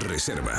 Reserva.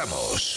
Ramos.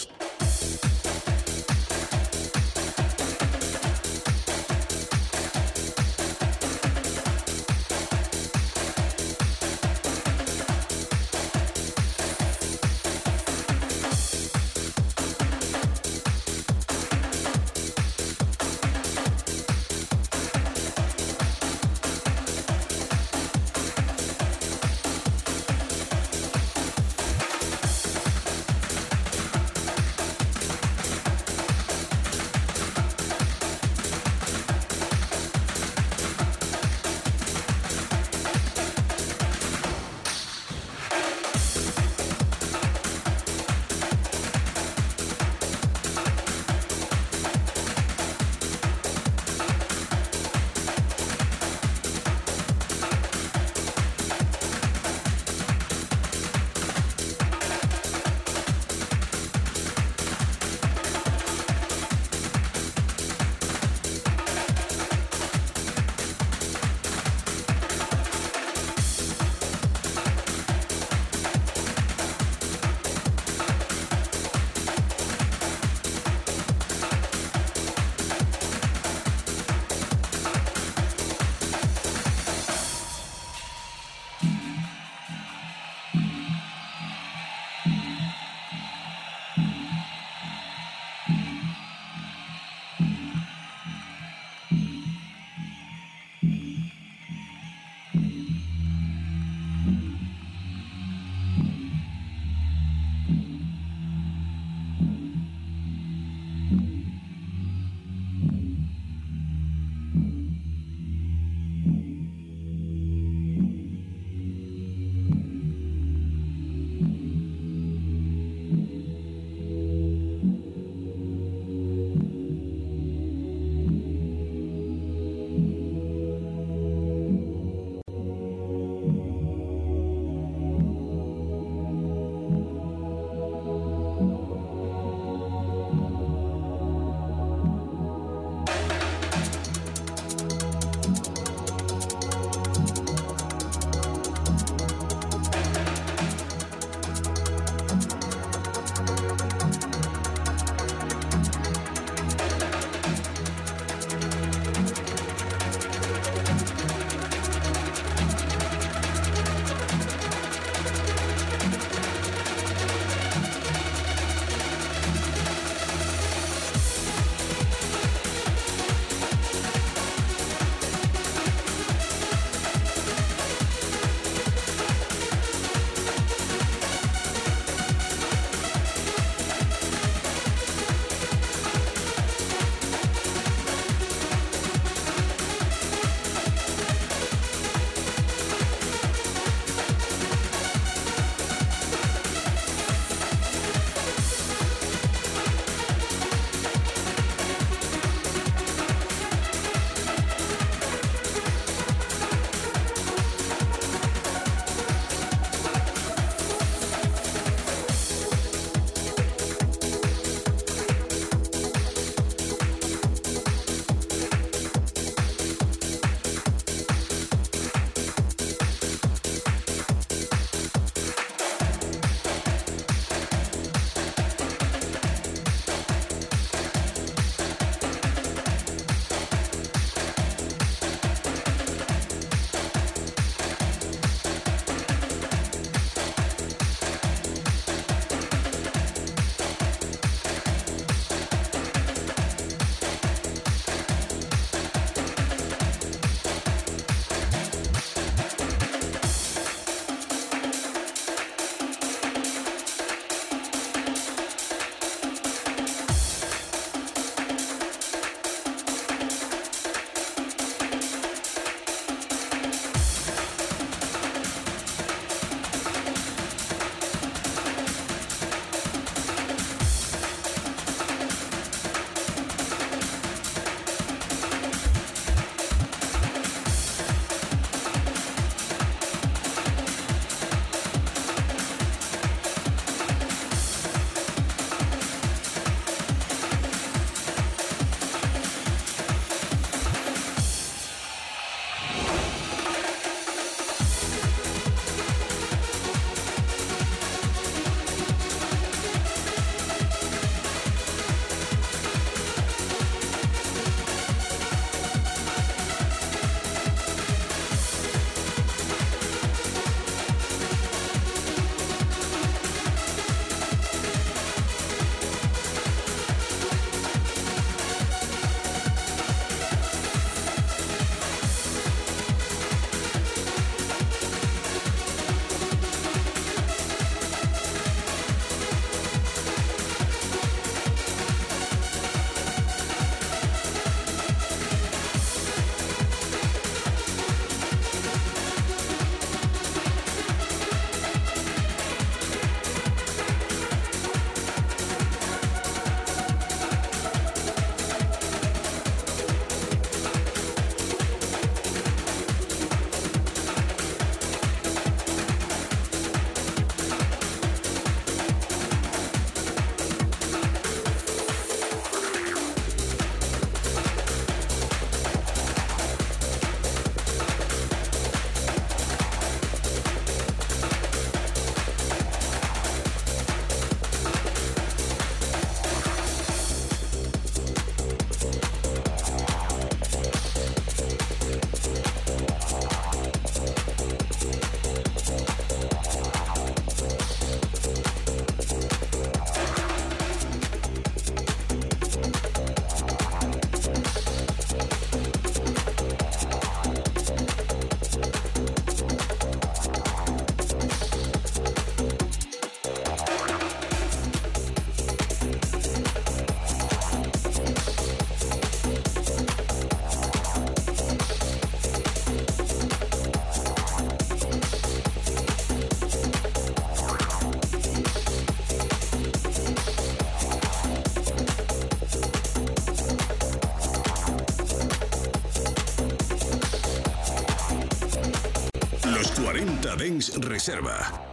Los 40 Dens Reserva.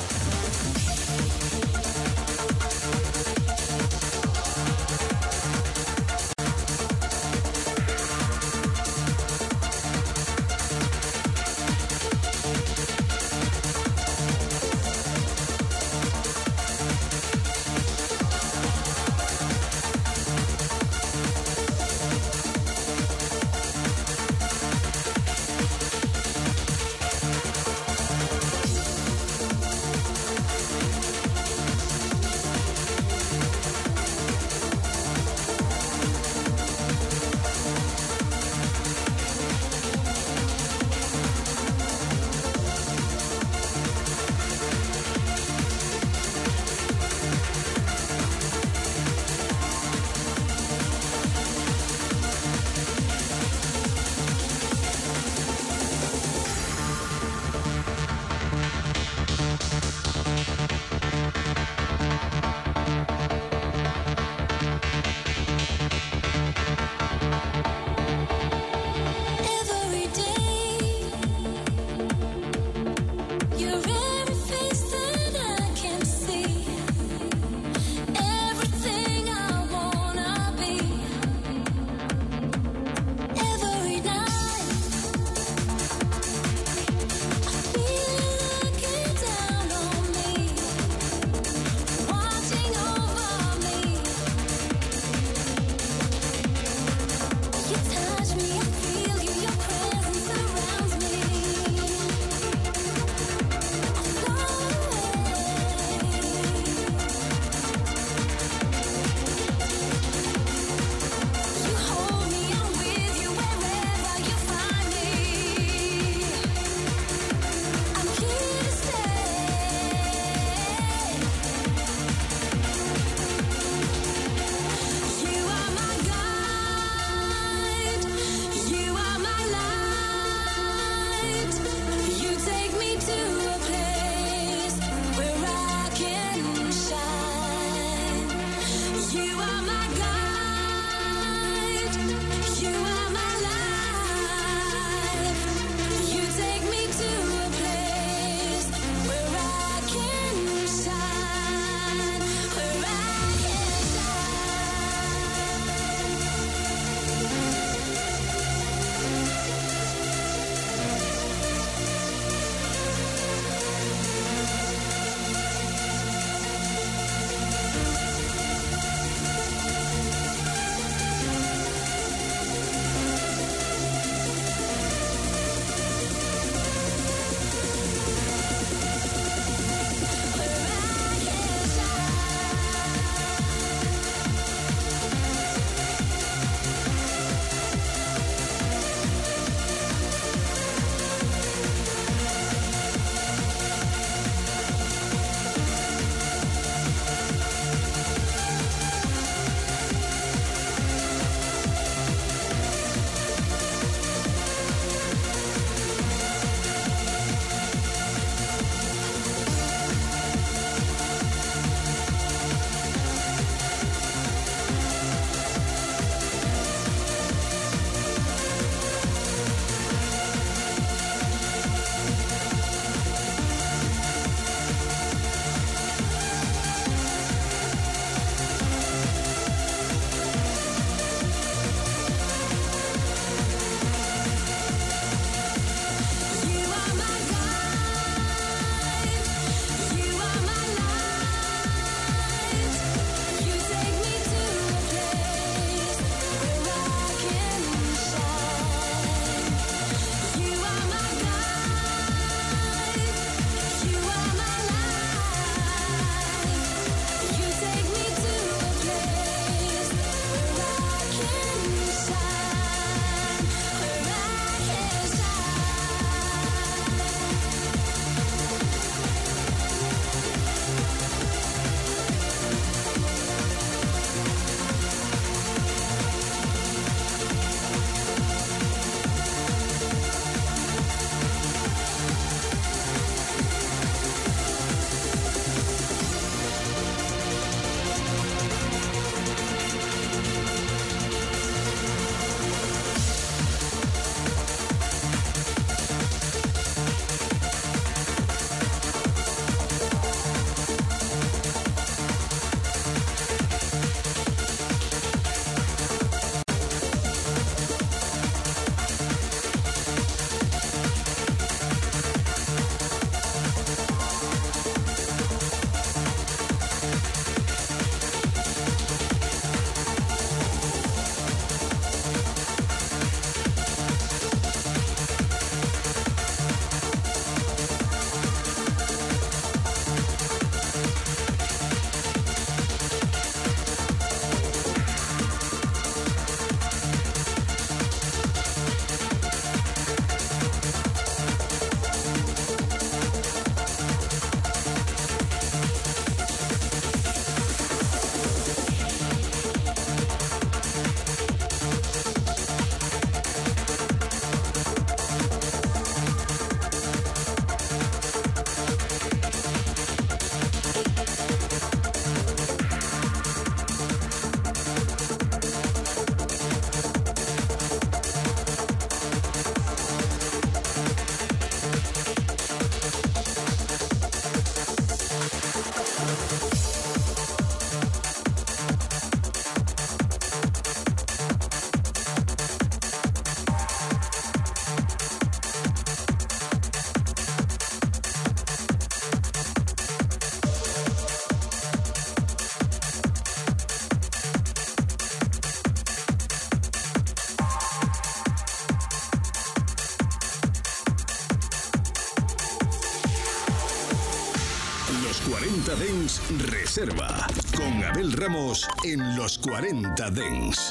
Con Abel Ramos en los 40 Dens.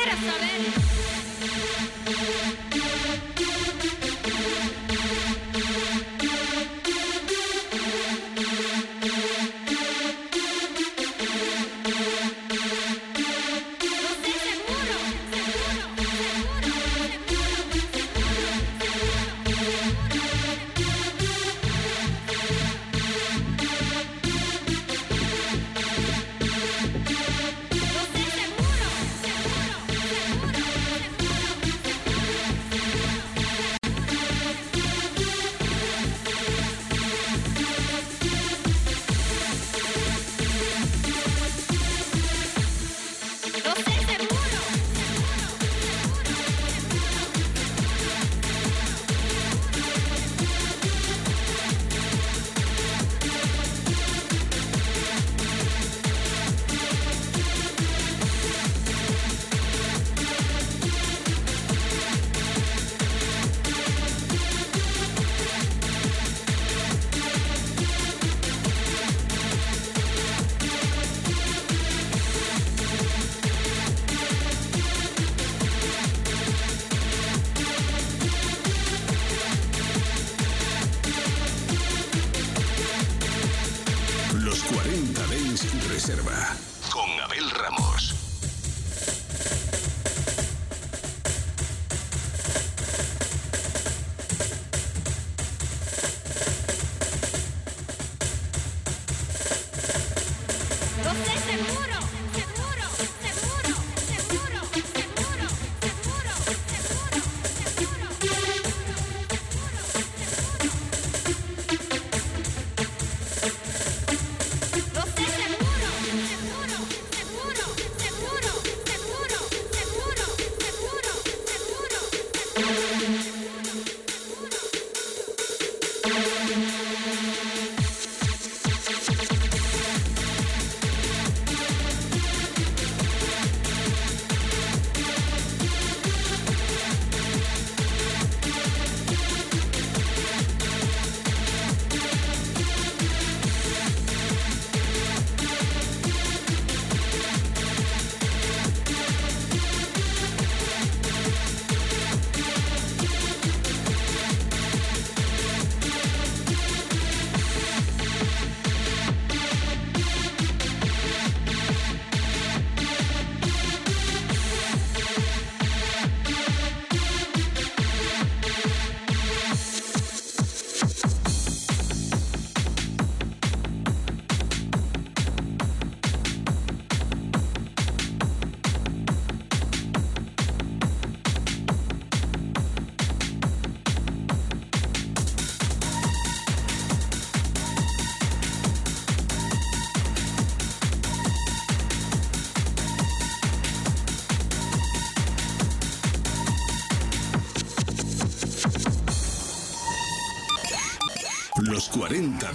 Quiero saber.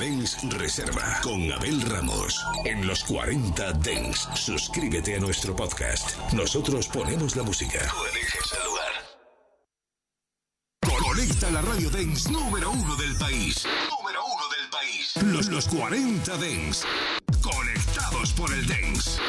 40 Dens Reserva con Abel Ramos. En los 40 Dens, suscríbete a nuestro podcast. Nosotros ponemos la música. Tú eliges el lugar. Conecta la radio Dens número uno del país. Número uno del país. Los, los 40 Dens. Conectados por el Dens.